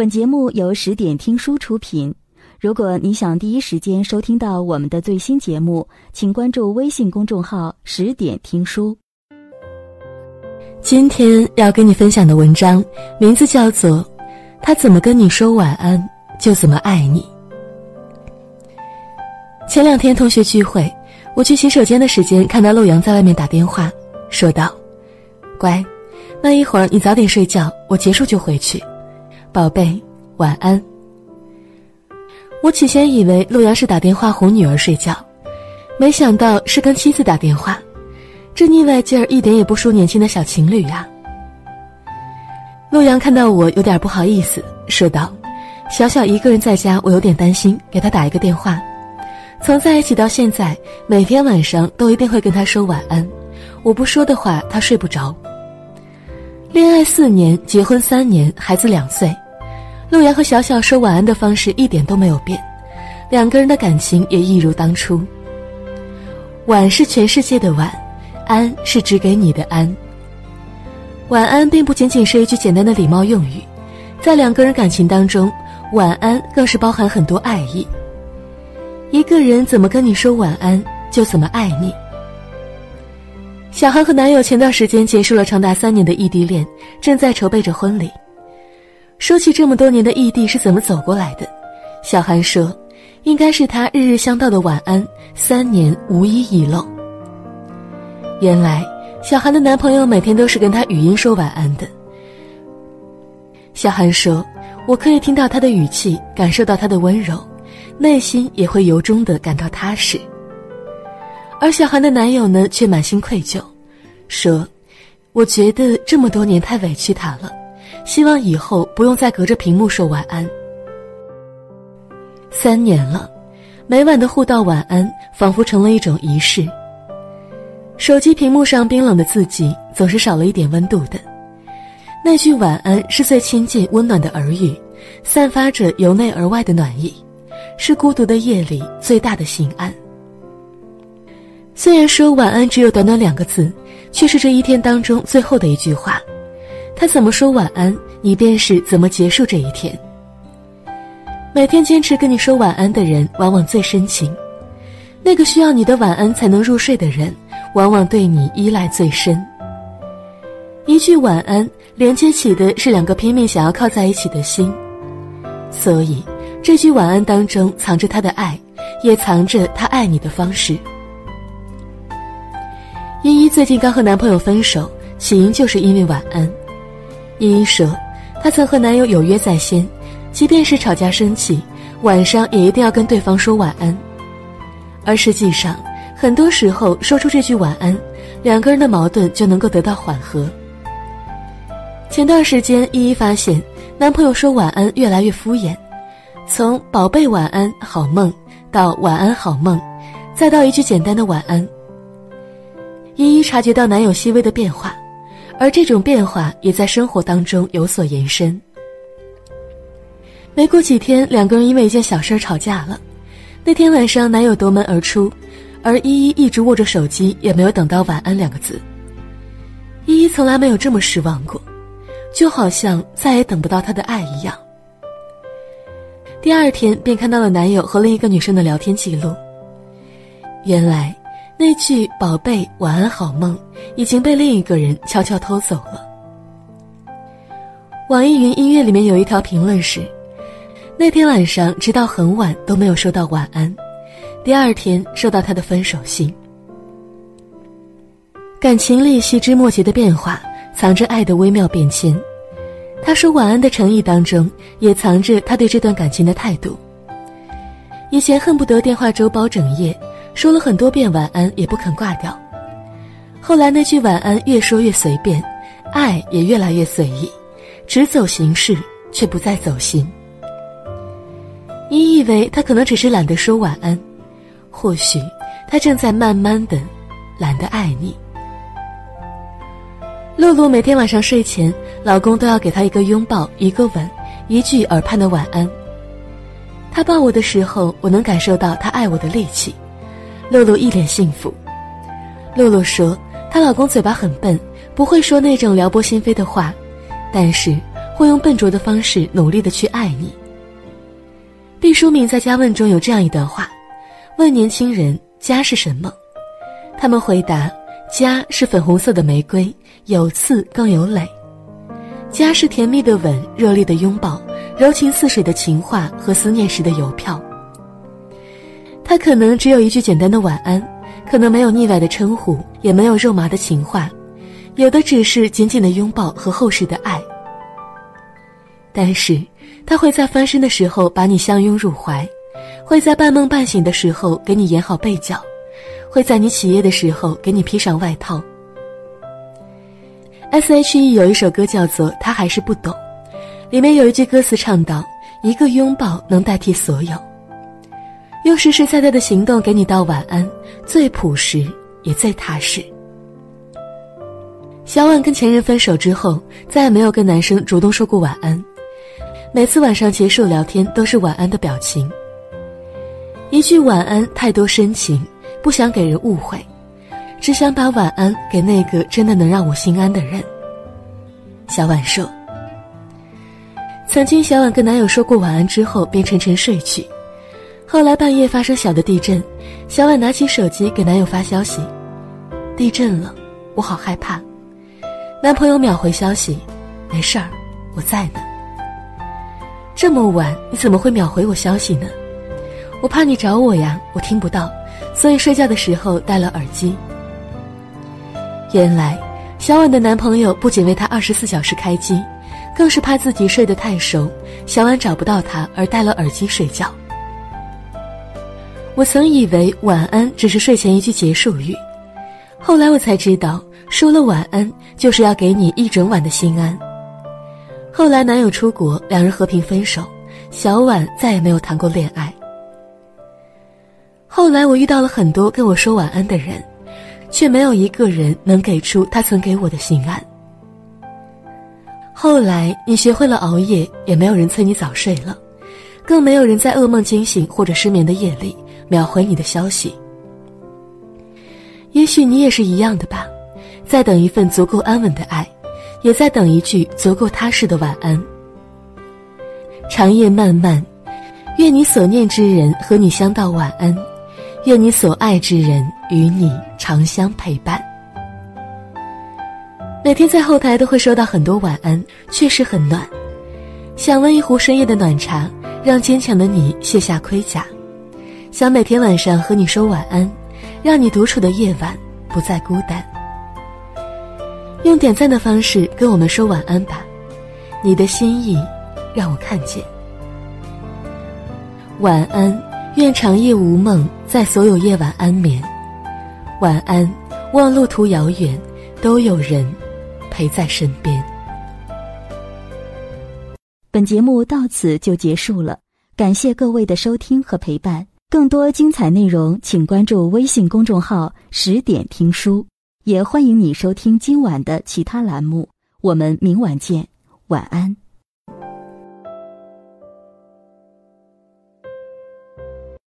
本节目由十点听书出品。如果你想第一时间收听到我们的最新节目，请关注微信公众号“十点听书”。今天要跟你分享的文章名字叫做《他怎么跟你说晚安，就怎么爱你》。前两天同学聚会，我去洗手间的时间，看到陆阳在外面打电话，说道：“乖，那一会儿你早点睡觉，我结束就回去。”宝贝，晚安。我起先以为陆阳是打电话哄女儿睡觉，没想到是跟妻子打电话，这腻歪劲儿一点也不输年轻的小情侣呀。陆阳看到我有点不好意思，说道：“小小一个人在家，我有点担心，给他打一个电话。从在一起到现在，每天晚上都一定会跟他说晚安，我不说的话，他睡不着。”恋爱四年，结婚三年，孩子两岁，陆阳和小小说晚安的方式一点都没有变，两个人的感情也一如当初。晚是全世界的晚，安是只给你的安。晚安并不仅仅是一句简单的礼貌用语，在两个人感情当中，晚安更是包含很多爱意。一个人怎么跟你说晚安，就怎么爱你。小韩和男友前段时间结束了长达三年的异地恋，正在筹备着婚礼。说起这么多年的异地是怎么走过来的，小韩说：“应该是他日日相道的晚安，三年无一遗漏。”原来，小韩的男朋友每天都是跟他语音说晚安的。小韩说：“我可以听到他的语气，感受到他的温柔，内心也会由衷的感到踏实。”而小韩的男友呢，却满心愧疚，说：“我觉得这么多年太委屈他了，希望以后不用再隔着屏幕说晚安。”三年了，每晚的互道晚安，仿佛成了一种仪式。手机屏幕上冰冷的字迹，总是少了一点温度的。那句晚安是最亲近、温暖的耳语，散发着由内而外的暖意，是孤独的夜里最大的心安。虽然说晚安只有短短两个字，却是这一天当中最后的一句话。他怎么说晚安，你便是怎么结束这一天。每天坚持跟你说晚安的人，往往最深情；那个需要你的晚安才能入睡的人，往往对你依赖最深。一句晚安，连接起的是两个拼命想要靠在一起的心，所以这句晚安当中藏着他的爱，也藏着他爱你的方式。依依最近刚和男朋友分手，起因就是因为晚安。依依说，她曾和男友有约在先，即便是吵架生气，晚上也一定要跟对方说晚安。而实际上，很多时候说出这句晚安，两个人的矛盾就能够得到缓和。前段时间，依依发现男朋友说晚安越来越敷衍，从“宝贝晚安好梦”到“晚安好梦”，再到一句简单的晚安。依依察觉到男友细微的变化，而这种变化也在生活当中有所延伸。没过几天，两个人因为一件小事吵架了。那天晚上，男友夺门而出，而依依一直握着手机，也没有等到“晚安”两个字。依依从来没有这么失望过，就好像再也等不到他的爱一样。第二天，便看到了男友和另一个女生的聊天记录。原来。那句“宝贝，晚安好梦”已经被另一个人悄悄偷走了。网易云音乐里面有一条评论是：“那天晚上直到很晚都没有收到晚安，第二天收到他的分手信。”感情里细枝末节的变化，藏着爱的微妙变迁。他说晚安的诚意当中，也藏着他对这段感情的态度。以前恨不得电话粥包整夜。说了很多遍晚安也不肯挂掉，后来那句晚安越说越随便，爱也越来越随意，只走形式却不再走心。你以为他可能只是懒得说晚安，或许他正在慢慢的懒得爱你。露露每天晚上睡前，老公都要给她一个拥抱，一个吻，一句耳畔的晚安。他抱我的时候，我能感受到他爱我的力气。露露一脸幸福。露露说：“她老公嘴巴很笨，不会说那种撩拨心扉的话，但是会用笨拙的方式努力的去爱你。毕淑敏在《家问》中有这样一段话：问年轻人家是什么，他们回答：家是粉红色的玫瑰，有刺更有蕾。家是甜蜜的吻，热烈的拥抱，柔情似水的情话和思念时的邮票。他可能只有一句简单的晚安，可能没有腻歪的称呼，也没有肉麻的情话，有的只是紧紧的拥抱和厚实的爱。但是，他会在翻身的时候把你相拥入怀，会在半梦半醒的时候给你演好被角，会在你起夜的时候给你披上外套。S.H.E 有一首歌叫做《他还是不懂》，里面有一句歌词唱道：“一个拥抱能代替所有，用实实在在的行动给你道晚安，最朴实也最踏实。”小婉跟前任分手之后，再也没有跟男生主动说过晚安。每次晚上结束聊天都是晚安的表情。一句晚安太多深情，不想给人误会，只想把晚安给那个真的能让我心安的人。小婉说：“曾经小婉跟男友说过晚安之后便沉沉睡去，后来半夜发生小的地震，小婉拿起手机给男友发消息：地震了，我好害怕。男朋友秒回消息：没事儿，我在呢。”这么晚，你怎么会秒回我消息呢？我怕你找我呀，我听不到，所以睡觉的时候戴了耳机。原来，小婉的男朋友不仅为她二十四小时开机，更是怕自己睡得太熟，小婉找不到他而戴了耳机睡觉。我曾以为晚安只是睡前一句结束语，后来我才知道，说了晚安就是要给你一整晚的心安。后来男友出国，两人和平分手，小婉再也没有谈过恋爱。后来我遇到了很多跟我说晚安的人，却没有一个人能给出他曾给我的心安。后来你学会了熬夜，也没有人催你早睡了，更没有人在噩梦惊醒或者失眠的夜里秒回你的消息。也许你也是一样的吧，在等一份足够安稳的爱。也在等一句足够踏实的晚安。长夜漫漫，愿你所念之人和你相道晚安，愿你所爱之人与你长相陪伴。每天在后台都会收到很多晚安，确实很暖。想温一壶深夜的暖茶，让坚强的你卸下盔甲。想每天晚上和你说晚安，让你独处的夜晚不再孤单。用点赞的方式跟我们说晚安吧，你的心意让我看见。晚安，愿长夜无梦，在所有夜晚安眠。晚安，望路途遥远，都有人陪在身边。本节目到此就结束了，感谢各位的收听和陪伴。更多精彩内容，请关注微信公众号“十点听书”。也欢迎你收听今晚的其他栏目，我们明晚见，晚安。